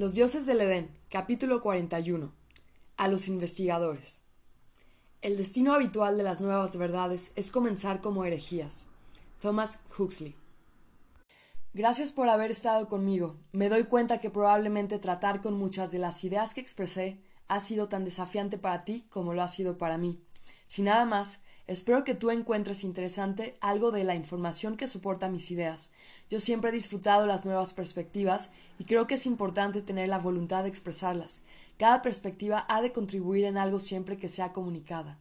Los dioses del Edén, capítulo 41. A los investigadores. El destino habitual de las nuevas verdades es comenzar como herejías. Thomas Huxley. Gracias por haber estado conmigo. Me doy cuenta que probablemente tratar con muchas de las ideas que expresé ha sido tan desafiante para ti como lo ha sido para mí. Si nada más, Espero que tú encuentres interesante algo de la información que soporta mis ideas. Yo siempre he disfrutado las nuevas perspectivas y creo que es importante tener la voluntad de expresarlas. Cada perspectiva ha de contribuir en algo siempre que sea comunicada.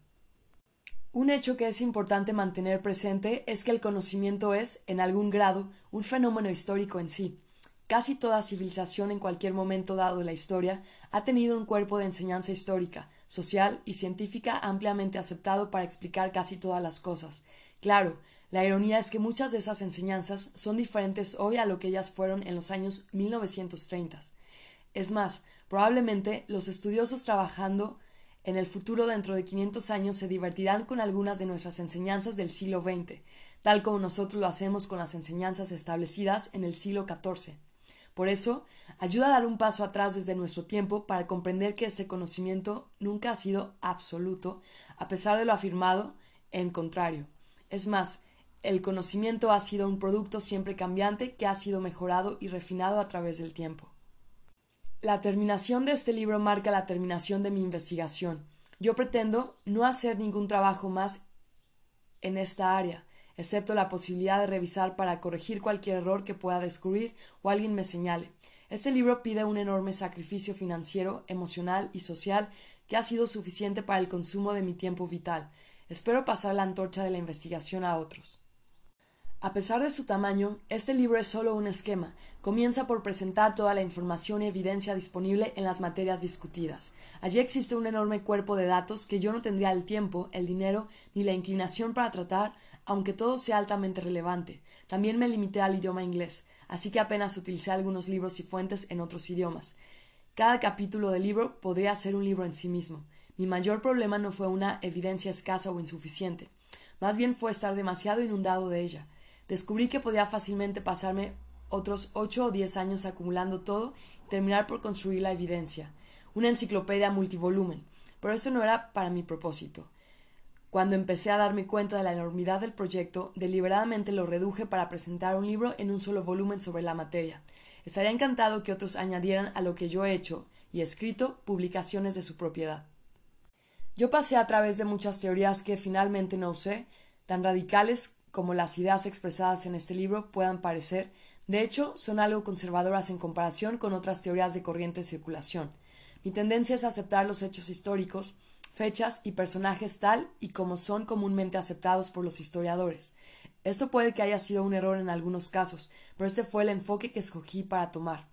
Un hecho que es importante mantener presente es que el conocimiento es, en algún grado, un fenómeno histórico en sí. Casi toda civilización en cualquier momento dado de la historia ha tenido un cuerpo de enseñanza histórica, social y científica ampliamente aceptado para explicar casi todas las cosas. Claro, la ironía es que muchas de esas enseñanzas son diferentes hoy a lo que ellas fueron en los años 1930. Es más, probablemente los estudiosos trabajando en el futuro dentro de 500 años se divertirán con algunas de nuestras enseñanzas del siglo XX, tal como nosotros lo hacemos con las enseñanzas establecidas en el siglo XIV. Por eso, ayuda a dar un paso atrás desde nuestro tiempo para comprender que ese conocimiento nunca ha sido absoluto, a pesar de lo afirmado, en contrario. Es más, el conocimiento ha sido un producto siempre cambiante que ha sido mejorado y refinado a través del tiempo. La terminación de este libro marca la terminación de mi investigación. Yo pretendo no hacer ningún trabajo más en esta área, excepto la posibilidad de revisar para corregir cualquier error que pueda descubrir o alguien me señale. Este libro pide un enorme sacrificio financiero, emocional y social que ha sido suficiente para el consumo de mi tiempo vital. Espero pasar la antorcha de la investigación a otros. A pesar de su tamaño, este libro es solo un esquema. Comienza por presentar toda la información y evidencia disponible en las materias discutidas. Allí existe un enorme cuerpo de datos que yo no tendría el tiempo, el dinero ni la inclinación para tratar aunque todo sea altamente relevante. También me limité al idioma inglés, así que apenas utilicé algunos libros y fuentes en otros idiomas. Cada capítulo del libro podría ser un libro en sí mismo. Mi mayor problema no fue una evidencia escasa o insuficiente, más bien fue estar demasiado inundado de ella. Descubrí que podía fácilmente pasarme otros ocho o diez años acumulando todo y terminar por construir la evidencia, una enciclopedia multivolumen, pero eso no era para mi propósito. Cuando empecé a darme cuenta de la enormidad del proyecto, deliberadamente lo reduje para presentar un libro en un solo volumen sobre la materia. Estaría encantado que otros añadieran a lo que yo he hecho y escrito publicaciones de su propiedad. Yo pasé a través de muchas teorías que finalmente no usé, tan radicales como las ideas expresadas en este libro puedan parecer, de hecho, son algo conservadoras en comparación con otras teorías de corriente circulación. Mi tendencia es aceptar los hechos históricos, fechas y personajes tal y como son comúnmente aceptados por los historiadores. Esto puede que haya sido un error en algunos casos, pero este fue el enfoque que escogí para tomar.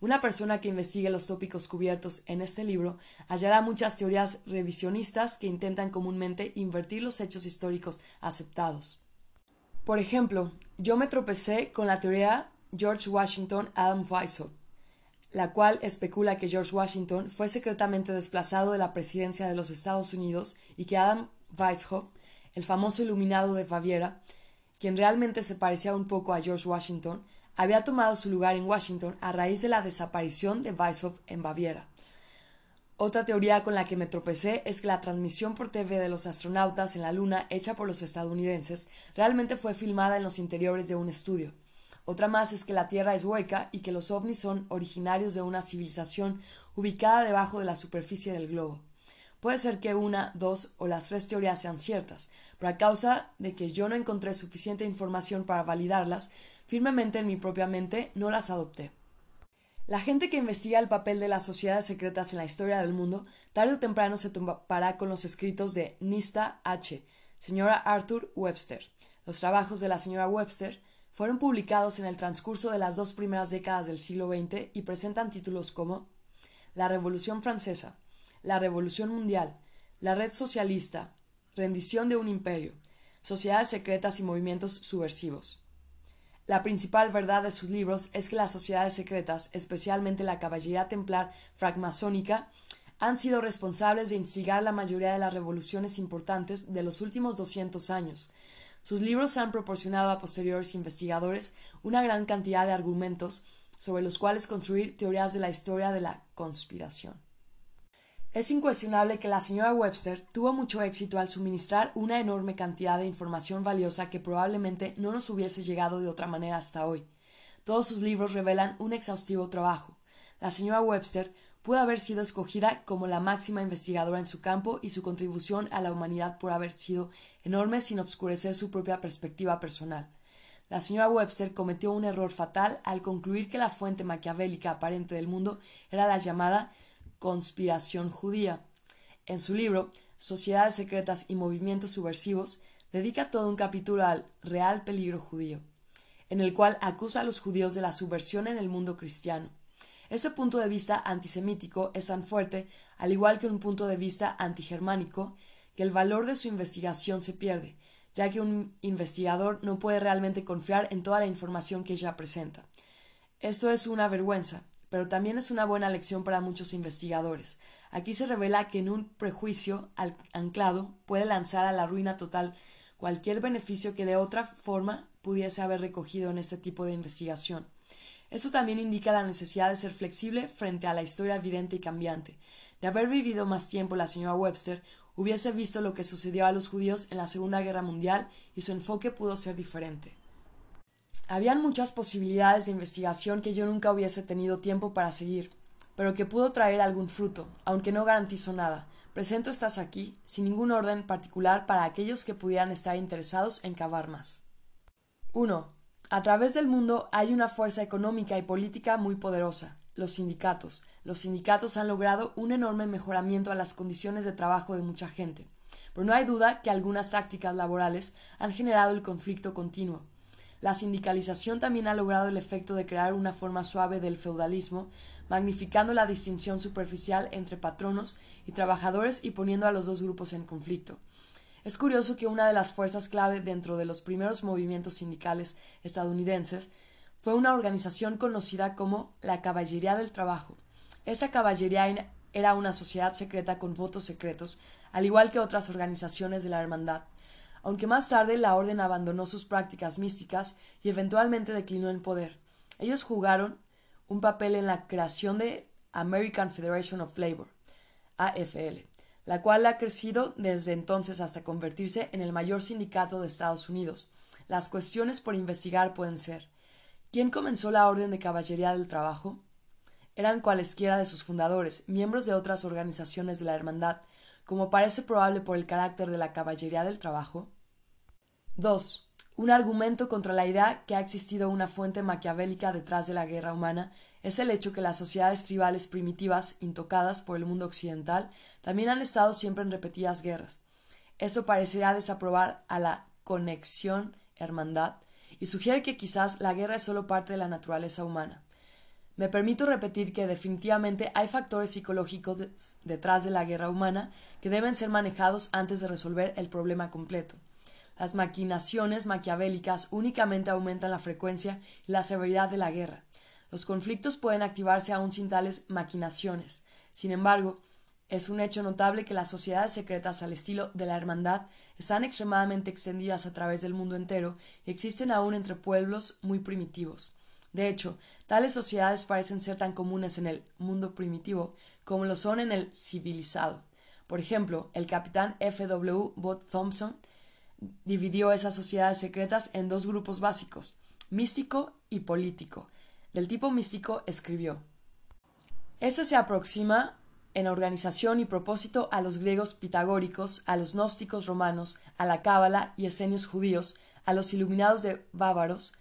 Una persona que investigue los tópicos cubiertos en este libro hallará muchas teorías revisionistas que intentan comúnmente invertir los hechos históricos aceptados. Por ejemplo, yo me tropecé con la teoría George Washington Adam Weishaupt, la cual especula que George Washington fue secretamente desplazado de la presidencia de los Estados Unidos y que Adam Weishaupt, el famoso iluminado de Baviera, quien realmente se parecía un poco a George Washington, había tomado su lugar en Washington a raíz de la desaparición de Weishaupt en Baviera. Otra teoría con la que me tropecé es que la transmisión por TV de los astronautas en la Luna hecha por los estadounidenses realmente fue filmada en los interiores de un estudio. Otra más es que la Tierra es hueca y que los ovnis son originarios de una civilización ubicada debajo de la superficie del globo. Puede ser que una, dos o las tres teorías sean ciertas, pero a causa de que yo no encontré suficiente información para validarlas, firmemente en mi propia mente no las adopté. La gente que investiga el papel de las sociedades secretas en la historia del mundo, tarde o temprano se topará con los escritos de Nista H., señora Arthur Webster. Los trabajos de la señora Webster fueron publicados en el transcurso de las dos primeras décadas del siglo XX y presentan títulos como La Revolución Francesa, La Revolución Mundial, La Red Socialista, Rendición de un Imperio, Sociedades Secretas y Movimientos Subversivos. La principal verdad de sus libros es que las sociedades secretas, especialmente la caballería templar francmasónica, han sido responsables de instigar la mayoría de las revoluciones importantes de los últimos 200 años, sus libros han proporcionado a posteriores investigadores una gran cantidad de argumentos sobre los cuales construir teorías de la historia de la conspiración. Es incuestionable que la señora Webster tuvo mucho éxito al suministrar una enorme cantidad de información valiosa que probablemente no nos hubiese llegado de otra manera hasta hoy. Todos sus libros revelan un exhaustivo trabajo. La señora Webster pudo haber sido escogida como la máxima investigadora en su campo y su contribución a la humanidad por haber sido enorme sin obscurecer su propia perspectiva personal. La señora Webster cometió un error fatal al concluir que la fuente maquiavélica aparente del mundo era la llamada conspiración judía. En su libro Sociedades secretas y movimientos subversivos, dedica todo un capítulo al real peligro judío, en el cual acusa a los judíos de la subversión en el mundo cristiano. Este punto de vista antisemítico es tan fuerte, al igual que un punto de vista antigermánico, que el valor de su investigación se pierde, ya que un investigador no puede realmente confiar en toda la información que ella presenta. Esto es una vergüenza, pero también es una buena lección para muchos investigadores. Aquí se revela que en un prejuicio anclado puede lanzar a la ruina total cualquier beneficio que de otra forma pudiese haber recogido en este tipo de investigación. Eso también indica la necesidad de ser flexible frente a la historia evidente y cambiante. De haber vivido más tiempo la señora Webster hubiese visto lo que sucedió a los judíos en la Segunda Guerra Mundial y su enfoque pudo ser diferente. Habían muchas posibilidades de investigación que yo nunca hubiese tenido tiempo para seguir, pero que pudo traer algún fruto, aunque no garantizo nada. Presento estas aquí, sin ningún orden particular para aquellos que pudieran estar interesados en cavar más. 1. A través del mundo hay una fuerza económica y política muy poderosa, los sindicatos. Los sindicatos han logrado un enorme mejoramiento a las condiciones de trabajo de mucha gente. Pero no hay duda que algunas tácticas laborales han generado el conflicto continuo. La sindicalización también ha logrado el efecto de crear una forma suave del feudalismo, magnificando la distinción superficial entre patronos y trabajadores y poniendo a los dos grupos en conflicto. Es curioso que una de las fuerzas clave dentro de los primeros movimientos sindicales estadounidenses fue una organización conocida como la Caballería del Trabajo. Esa caballería era una sociedad secreta con votos secretos, al igual que otras organizaciones de la hermandad. Aunque más tarde la orden abandonó sus prácticas místicas y eventualmente declinó en poder. Ellos jugaron un papel en la creación de American Federation of Labor, AFL, la cual ha crecido desde entonces hasta convertirse en el mayor sindicato de Estados Unidos. Las cuestiones por investigar pueden ser ¿Quién comenzó la Orden de Caballería del Trabajo? Eran cualesquiera de sus fundadores, miembros de otras organizaciones de la Hermandad, como parece probable por el carácter de la Caballería del Trabajo. 2. Un argumento contra la idea que ha existido una fuente maquiavélica detrás de la guerra humana es el hecho que las sociedades tribales primitivas, intocadas por el mundo occidental, también han estado siempre en repetidas guerras. Eso parecerá desaprobar a la conexión hermandad y sugiere que quizás la guerra es solo parte de la naturaleza humana. Me permito repetir que definitivamente hay factores psicológicos detrás de la guerra humana que deben ser manejados antes de resolver el problema completo. Las maquinaciones maquiavélicas únicamente aumentan la frecuencia y la severidad de la guerra. Los conflictos pueden activarse aún sin tales maquinaciones. Sin embargo, es un hecho notable que las sociedades secretas al estilo de la Hermandad están extremadamente extendidas a través del mundo entero y existen aún entre pueblos muy primitivos. De hecho, tales sociedades parecen ser tan comunes en el mundo primitivo como lo son en el civilizado. Por ejemplo, el capitán F. W. Bot Thompson dividió esas sociedades secretas en dos grupos básicos, místico y político. Del tipo místico escribió Ese se aproxima en organización y propósito a los griegos pitagóricos, a los gnósticos romanos, a la cábala y esenios judíos, a los iluminados de bávaros,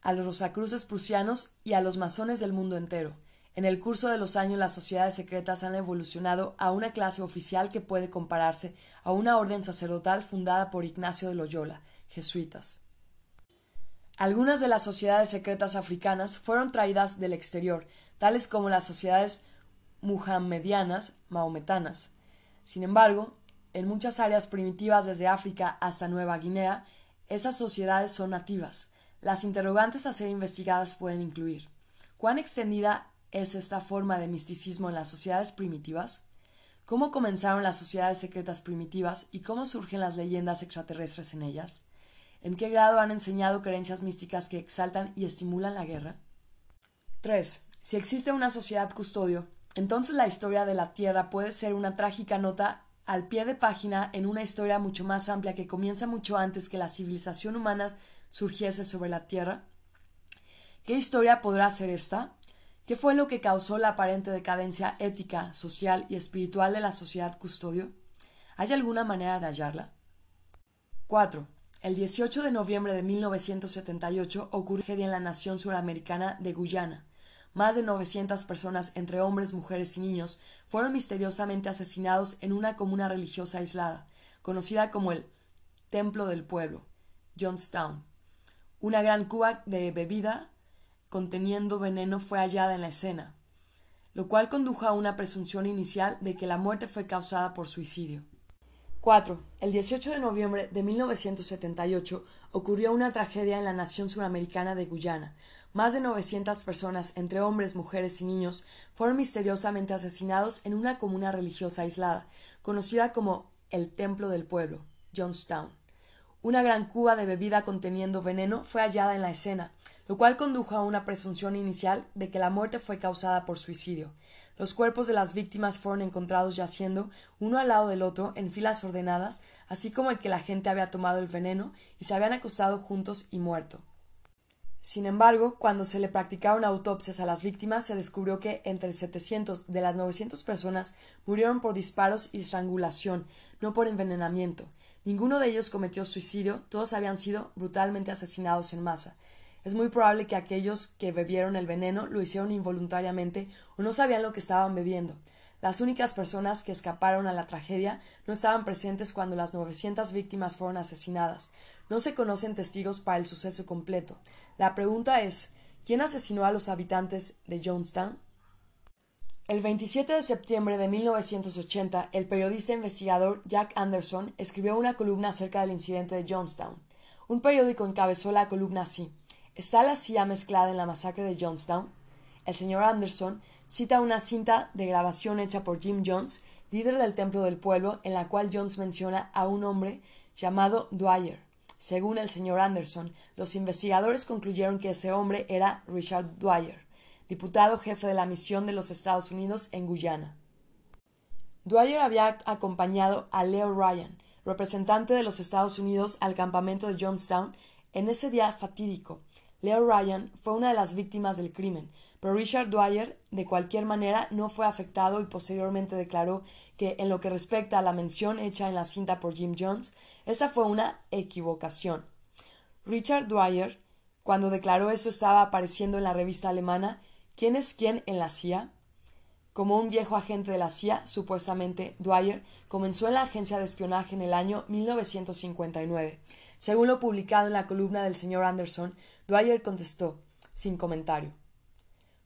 a los rosacruces prusianos y a los masones del mundo entero. En el curso de los años las sociedades secretas han evolucionado a una clase oficial que puede compararse a una orden sacerdotal fundada por Ignacio de Loyola, jesuitas. Algunas de las sociedades secretas africanas fueron traídas del exterior, tales como las sociedades muhammedianas mahometanas. Sin embargo, en muchas áreas primitivas desde África hasta Nueva Guinea, esas sociedades son nativas. Las interrogantes a ser investigadas pueden incluir ¿Cuán extendida es esta forma de misticismo en las sociedades primitivas? ¿Cómo comenzaron las sociedades secretas primitivas y cómo surgen las leyendas extraterrestres en ellas? ¿En qué grado han enseñado creencias místicas que exaltan y estimulan la guerra? 3. Si existe una sociedad custodio, entonces la historia de la Tierra puede ser una trágica nota al pie de página en una historia mucho más amplia que comienza mucho antes que la civilización humana surgiese sobre la Tierra. ¿Qué historia podrá ser esta? ¿Qué fue lo que causó la aparente decadencia ética, social y espiritual de la sociedad custodio? ¿Hay alguna manera de hallarla? 4. El 18 de noviembre de 1978 ocurrió en la nación suramericana de Guyana. Más de 900 personas, entre hombres, mujeres y niños, fueron misteriosamente asesinados en una comuna religiosa aislada, conocida como el Templo del Pueblo, Johnstown. Una gran cuba de bebida conteniendo veneno fue hallada en la escena, lo cual condujo a una presunción inicial de que la muerte fue causada por suicidio. 4. El 18 de noviembre de 1978 ocurrió una tragedia en la nación suramericana de Guyana. Más de 900 personas, entre hombres, mujeres y niños, fueron misteriosamente asesinados en una comuna religiosa aislada, conocida como el Templo del Pueblo, Johnstown. Una gran cuba de bebida conteniendo veneno fue hallada en la escena, lo cual condujo a una presunción inicial de que la muerte fue causada por suicidio. Los cuerpos de las víctimas fueron encontrados yaciendo uno al lado del otro en filas ordenadas, así como el que la gente había tomado el veneno y se habían acostado juntos y muerto. Sin embargo, cuando se le practicaron autopsias a las víctimas, se descubrió que entre 700 de las 900 personas murieron por disparos y estrangulación, no por envenenamiento. Ninguno de ellos cometió suicidio, todos habían sido brutalmente asesinados en masa. Es muy probable que aquellos que bebieron el veneno lo hicieron involuntariamente o no sabían lo que estaban bebiendo. Las únicas personas que escaparon a la tragedia no estaban presentes cuando las 900 víctimas fueron asesinadas. No se conocen testigos para el suceso completo. La pregunta es ¿quién asesinó a los habitantes de Jonestown? El 27 de septiembre de 1980, el periodista investigador Jack Anderson escribió una columna acerca del incidente de Jonestown. Un periódico encabezó la columna así ¿Está la CIA mezclada en la masacre de Johnstown? El señor Anderson cita una cinta de grabación hecha por Jim Jones, líder del Templo del Pueblo, en la cual Jones menciona a un hombre llamado Dwyer. Según el señor Anderson, los investigadores concluyeron que ese hombre era Richard Dwyer, diputado jefe de la misión de los Estados Unidos en Guyana. Dwyer había acompañado a Leo Ryan, representante de los Estados Unidos, al campamento de Johnstown en ese día fatídico, Leo Ryan fue una de las víctimas del crimen, pero Richard Dwyer, de cualquier manera, no fue afectado y posteriormente declaró que, en lo que respecta a la mención hecha en la cinta por Jim Jones, esa fue una equivocación. Richard Dwyer, cuando declaró eso, estaba apareciendo en la revista alemana ¿Quién es quién en la CIA? Como un viejo agente de la CIA, supuestamente, Dwyer comenzó en la agencia de espionaje en el año 1959. Según lo publicado en la columna del señor Anderson, Dwyer contestó, sin comentario.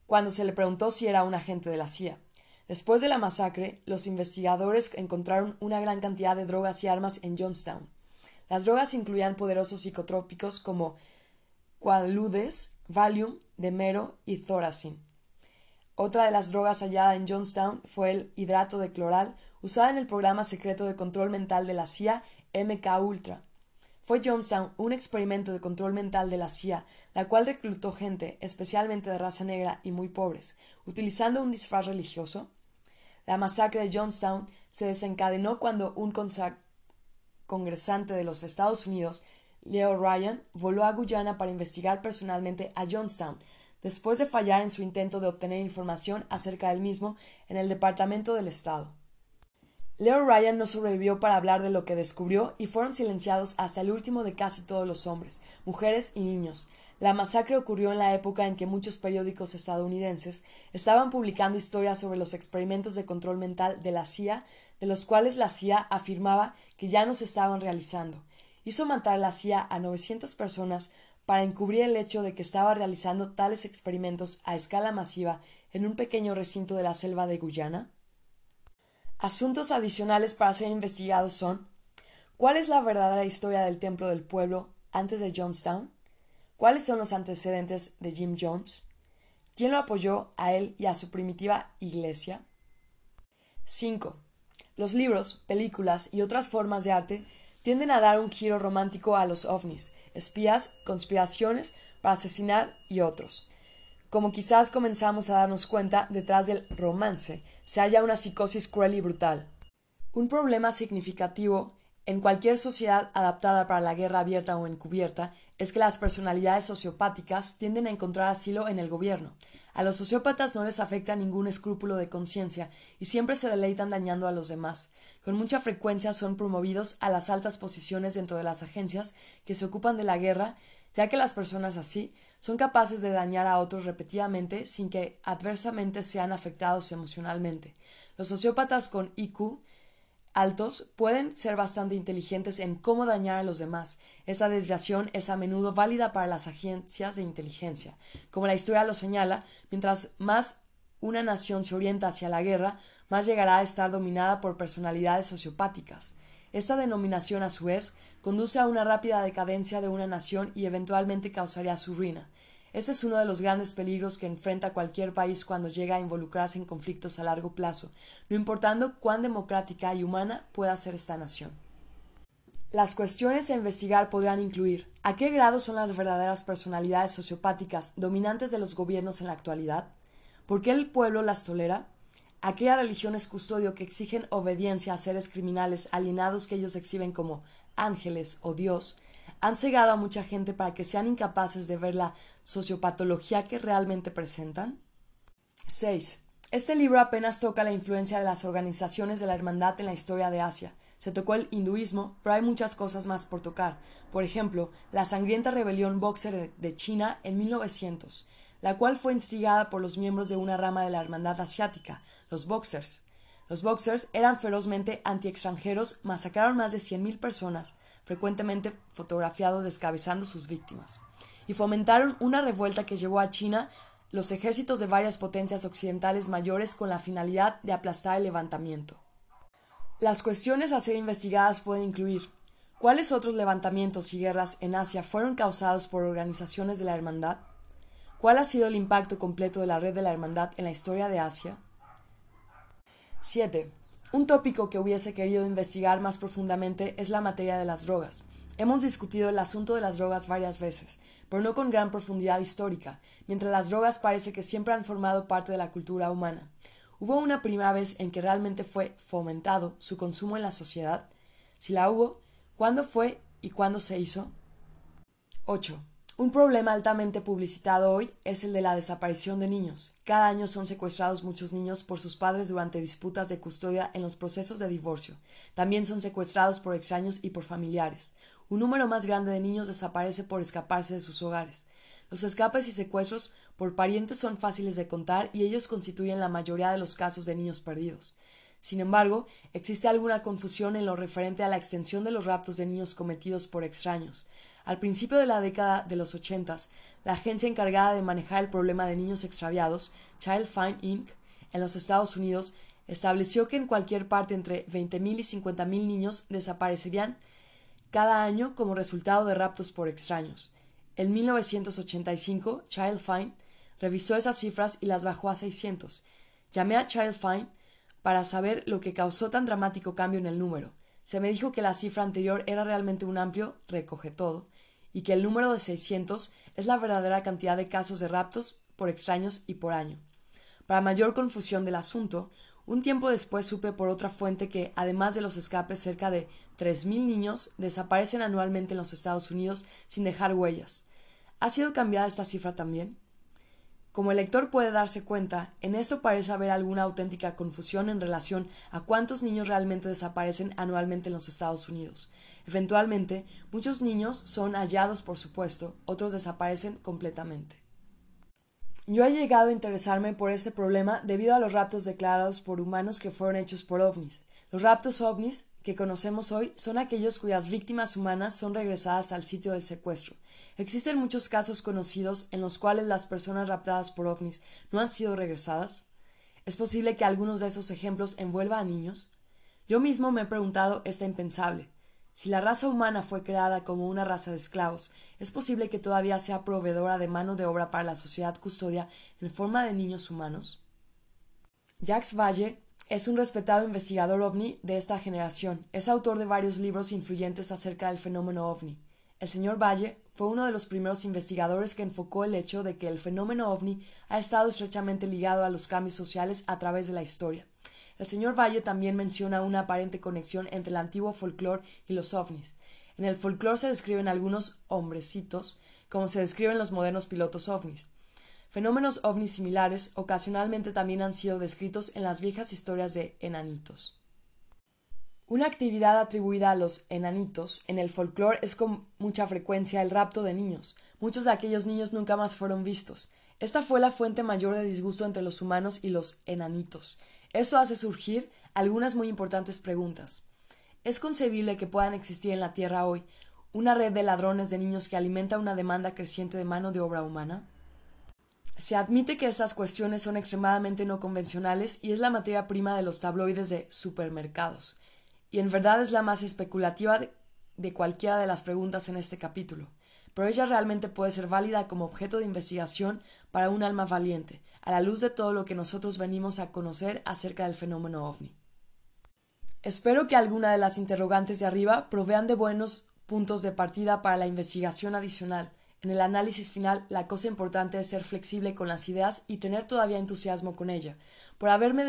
Cuando se le preguntó si era un agente de la CIA. Después de la masacre, los investigadores encontraron una gran cantidad de drogas y armas en Johnstown. Las drogas incluían poderosos psicotrópicos como Quaaludes, Valium, Demero y Thorazin. Otra de las drogas hallada en Johnstown fue el hidrato de cloral, usada en el programa secreto de control mental de la CIA MK Ultra. Fue Johnstown un experimento de control mental de la CIA, la cual reclutó gente, especialmente de raza negra y muy pobres, utilizando un disfraz religioso. La masacre de Johnstown se desencadenó cuando un congresante de los Estados Unidos, Leo Ryan, voló a Guyana para investigar personalmente a Johnstown, después de fallar en su intento de obtener información acerca del mismo en el Departamento del Estado. Leo Ryan no sobrevivió para hablar de lo que descubrió y fueron silenciados hasta el último de casi todos los hombres, mujeres y niños. La masacre ocurrió en la época en que muchos periódicos estadounidenses estaban publicando historias sobre los experimentos de control mental de la CIA, de los cuales la CIA afirmaba que ya no se estaban realizando. Hizo matar la CIA a 900 personas para encubrir el hecho de que estaba realizando tales experimentos a escala masiva en un pequeño recinto de la selva de Guyana? Asuntos adicionales para ser investigados son ¿Cuál es la verdadera historia del templo del pueblo antes de Johnstown? ¿Cuáles son los antecedentes de Jim Jones? ¿Quién lo apoyó a él y a su primitiva iglesia? 5. Los libros, películas y otras formas de arte tienden a dar un giro romántico a los ovnis, espías, conspiraciones para asesinar y otros. Como quizás comenzamos a darnos cuenta, detrás del romance se halla una psicosis cruel y brutal. Un problema significativo en cualquier sociedad adaptada para la guerra abierta o encubierta es que las personalidades sociopáticas tienden a encontrar asilo en el gobierno. A los sociópatas no les afecta ningún escrúpulo de conciencia y siempre se deleitan dañando a los demás. Con mucha frecuencia son promovidos a las altas posiciones dentro de las agencias que se ocupan de la guerra, ya que las personas así son capaces de dañar a otros repetidamente sin que adversamente sean afectados emocionalmente. Los sociópatas con IQ altos pueden ser bastante inteligentes en cómo dañar a los demás. Esa desviación es a menudo válida para las agencias de inteligencia. Como la historia lo señala, mientras más una nación se orienta hacia la guerra, más llegará a estar dominada por personalidades sociopáticas. Esta denominación, a su vez, conduce a una rápida decadencia de una nación y eventualmente causaría su ruina. Este es uno de los grandes peligros que enfrenta cualquier país cuando llega a involucrarse en conflictos a largo plazo, no importando cuán democrática y humana pueda ser esta nación. Las cuestiones a investigar podrán incluir ¿a qué grado son las verdaderas personalidades sociopáticas dominantes de los gobiernos en la actualidad? ¿Por qué el pueblo las tolera? Aquella religión es custodio que exigen obediencia a seres criminales alienados que ellos exhiben como ángeles o Dios, han cegado a mucha gente para que sean incapaces de ver la sociopatología que realmente presentan? 6. Este libro apenas toca la influencia de las organizaciones de la hermandad en la historia de Asia. Se tocó el hinduismo, pero hay muchas cosas más por tocar. Por ejemplo, la sangrienta rebelión Boxer de China en 1900, la cual fue instigada por los miembros de una rama de la hermandad asiática, los Boxers. Los Boxers eran ferozmente anti-extranjeros, masacraron más de 100.000 personas, frecuentemente fotografiados descabezando sus víctimas, y fomentaron una revuelta que llevó a China los ejércitos de varias potencias occidentales mayores con la finalidad de aplastar el levantamiento. Las cuestiones a ser investigadas pueden incluir ¿Cuáles otros levantamientos y guerras en Asia fueron causados por organizaciones de la Hermandad? ¿Cuál ha sido el impacto completo de la red de la Hermandad en la historia de Asia? 7. Un tópico que hubiese querido investigar más profundamente es la materia de las drogas. Hemos discutido el asunto de las drogas varias veces, pero no con gran profundidad histórica, mientras las drogas parece que siempre han formado parte de la cultura humana. ¿Hubo una primera vez en que realmente fue fomentado su consumo en la sociedad? Si la hubo, ¿cuándo fue y cuándo se hizo? 8. Un problema altamente publicitado hoy es el de la desaparición de niños. Cada año son secuestrados muchos niños por sus padres durante disputas de custodia en los procesos de divorcio. También son secuestrados por extraños y por familiares. Un número más grande de niños desaparece por escaparse de sus hogares. Los escapes y secuestros por parientes son fáciles de contar y ellos constituyen la mayoría de los casos de niños perdidos. Sin embargo, existe alguna confusión en lo referente a la extensión de los raptos de niños cometidos por extraños. Al principio de la década de los ochentas, la agencia encargada de manejar el problema de niños extraviados, Child Find Inc., en los Estados Unidos, estableció que en cualquier parte entre 20.000 y 50.000 niños desaparecerían cada año como resultado de raptos por extraños. En 1985, Child Find revisó esas cifras y las bajó a 600. Llamé a Child Find para saber lo que causó tan dramático cambio en el número. Se me dijo que la cifra anterior era realmente un amplio recoge todo y que el número de 600 es la verdadera cantidad de casos de raptos por extraños y por año. Para mayor confusión del asunto, un tiempo después supe por otra fuente que, además de los escapes, cerca de 3.000 niños desaparecen anualmente en los Estados Unidos sin dejar huellas. ¿Ha sido cambiada esta cifra también? Como el lector puede darse cuenta, en esto parece haber alguna auténtica confusión en relación a cuántos niños realmente desaparecen anualmente en los Estados Unidos. Eventualmente, muchos niños son hallados, por supuesto, otros desaparecen completamente. Yo he llegado a interesarme por este problema debido a los raptos declarados por humanos que fueron hechos por ovnis. Los raptos ovnis que conocemos hoy son aquellos cuyas víctimas humanas son regresadas al sitio del secuestro. Existen muchos casos conocidos en los cuales las personas raptadas por ovnis no han sido regresadas. ¿Es posible que algunos de esos ejemplos envuelvan a niños? Yo mismo me he preguntado esta impensable. Si la raza humana fue creada como una raza de esclavos, ¿es posible que todavía sea proveedora de mano de obra para la sociedad custodia en forma de niños humanos? Jacques Valle es un respetado investigador ovni de esta generación. Es autor de varios libros influyentes acerca del fenómeno ovni. El señor Valle fue uno de los primeros investigadores que enfocó el hecho de que el fenómeno ovni ha estado estrechamente ligado a los cambios sociales a través de la historia. El señor Valle también menciona una aparente conexión entre el antiguo folclore y los ovnis. En el folclore se describen algunos hombrecitos, como se describen los modernos pilotos ovnis. Fenómenos ovnis similares ocasionalmente también han sido descritos en las viejas historias de enanitos. Una actividad atribuida a los enanitos en el folclore es con mucha frecuencia el rapto de niños. Muchos de aquellos niños nunca más fueron vistos. Esta fue la fuente mayor de disgusto entre los humanos y los enanitos. Esto hace surgir algunas muy importantes preguntas. ¿Es concebible que puedan existir en la Tierra hoy una red de ladrones de niños que alimenta una demanda creciente de mano de obra humana? Se admite que estas cuestiones son extremadamente no convencionales y es la materia prima de los tabloides de supermercados y en verdad es la más especulativa de, cualquiera de las preguntas en este capítulo, pero ella realmente puede ser válida como objeto de investigación para un alma valiente, a la luz de todo lo que nosotros venimos a conocer acerca del fenómeno ovni. Espero que alguna de las interrogantes de arriba provean de buenos puntos de partida para la investigación adicional. En el análisis final, la cosa importante es ser flexible con las ideas y tener todavía entusiasmo con ella. Por haberme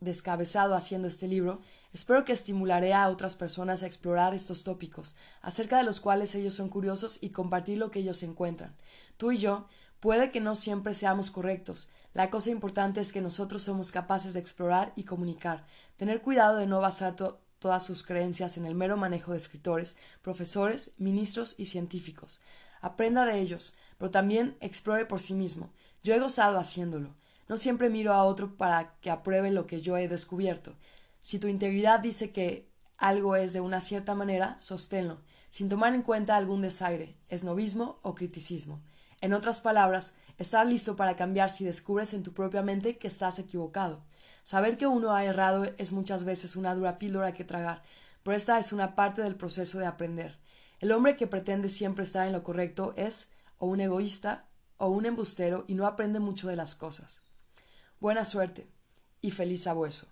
descabezado haciendo este libro, espero que estimularé a otras personas a explorar estos tópicos, acerca de los cuales ellos son curiosos y compartir lo que ellos encuentran. Tú y yo, puede que no siempre seamos correctos. La cosa importante es que nosotros somos capaces de explorar y comunicar, tener cuidado de no basar todas sus creencias en el mero manejo de escritores, profesores, ministros y científicos. Aprenda de ellos, pero también explore por sí mismo. Yo he gozado haciéndolo. No siempre miro a otro para que apruebe lo que yo he descubierto. Si tu integridad dice que algo es de una cierta manera, sosténlo, sin tomar en cuenta algún desaire, esnovismo o criticismo. En otras palabras, estar listo para cambiar si descubres en tu propia mente que estás equivocado. Saber que uno ha errado es muchas veces una dura píldora que tragar, pero esta es una parte del proceso de aprender. El hombre que pretende siempre estar en lo correcto es o un egoísta o un embustero y no aprende mucho de las cosas. Buena suerte y feliz sabueso.